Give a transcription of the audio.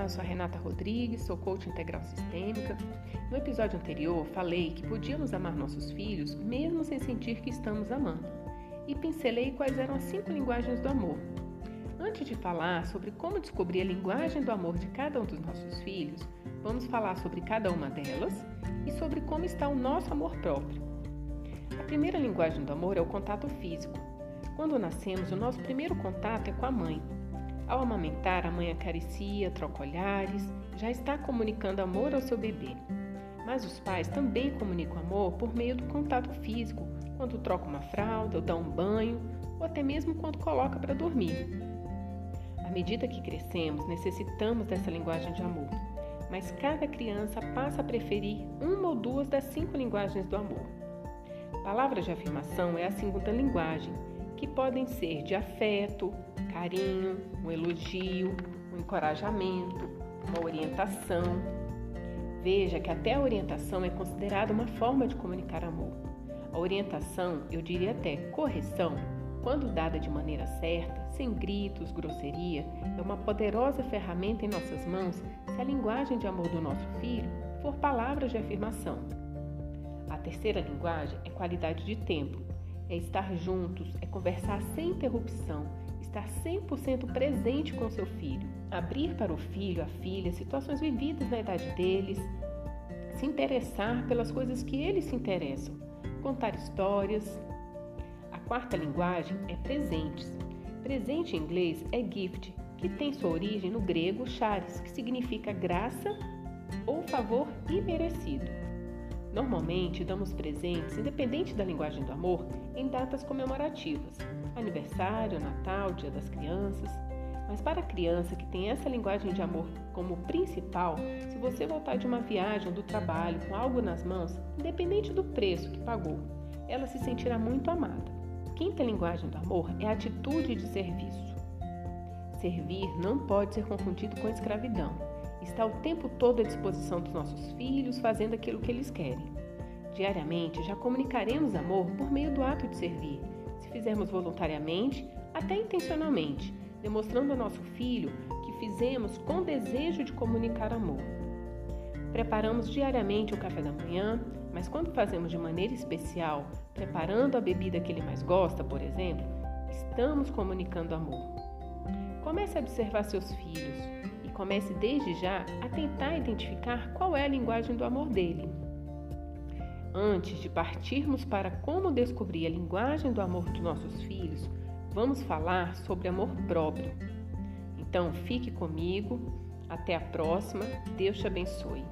Olá, sou a Renata Rodrigues, sou coach integral sistêmica. No episódio anterior, falei que podíamos amar nossos filhos mesmo sem sentir que estamos amando. E pincelei quais eram as cinco linguagens do amor. Antes de falar sobre como descobrir a linguagem do amor de cada um dos nossos filhos, vamos falar sobre cada uma delas e sobre como está o nosso amor próprio. A primeira linguagem do amor é o contato físico. Quando nascemos, o nosso primeiro contato é com a mãe. Ao amamentar, a mãe acaricia, troca olhares, já está comunicando amor ao seu bebê. Mas os pais também comunicam amor por meio do contato físico, quando troca uma fralda ou dá um banho, ou até mesmo quando coloca para dormir. À medida que crescemos, necessitamos dessa linguagem de amor, mas cada criança passa a preferir uma ou duas das cinco linguagens do amor. Palavras de afirmação é a segunda linguagem, que podem ser de afeto, carinho, um elogio, um encorajamento, uma orientação. Veja que até a orientação é considerada uma forma de comunicar amor. A orientação, eu diria até correção, quando dada de maneira certa, sem gritos, grosseria, é uma poderosa ferramenta em nossas mãos se a linguagem de amor do nosso filho for palavras de afirmação. A terceira linguagem é qualidade de tempo. É estar juntos, é conversar sem interrupção, estar 100% presente com seu filho, abrir para o filho, a filha, situações vividas na idade deles, se interessar pelas coisas que eles se interessam, contar histórias. A quarta linguagem é presentes. Presente em inglês é gift, que tem sua origem no grego charis, que significa graça ou favor imerecido. Normalmente damos presentes, independente da linguagem do amor, em datas comemorativas, aniversário, Natal, Dia das Crianças. Mas para a criança que tem essa linguagem de amor como principal, se você voltar de uma viagem ou do trabalho com algo nas mãos, independente do preço que pagou, ela se sentirá muito amada. Quinta linguagem do amor é a atitude de serviço. Servir não pode ser confundido com escravidão. Está o tempo todo à disposição dos nossos filhos, fazendo aquilo que eles querem. Diariamente já comunicaremos amor por meio do ato de servir, se fizermos voluntariamente, até intencionalmente, demonstrando ao nosso filho que fizemos com desejo de comunicar amor. Preparamos diariamente o café da manhã, mas quando fazemos de maneira especial, preparando a bebida que ele mais gosta, por exemplo, estamos comunicando amor. Comece a observar seus filhos e comece desde já a tentar identificar qual é a linguagem do amor dele. Antes de partirmos para como descobrir a linguagem do amor dos nossos filhos, vamos falar sobre amor próprio. Então fique comigo, até a próxima, Deus te abençoe.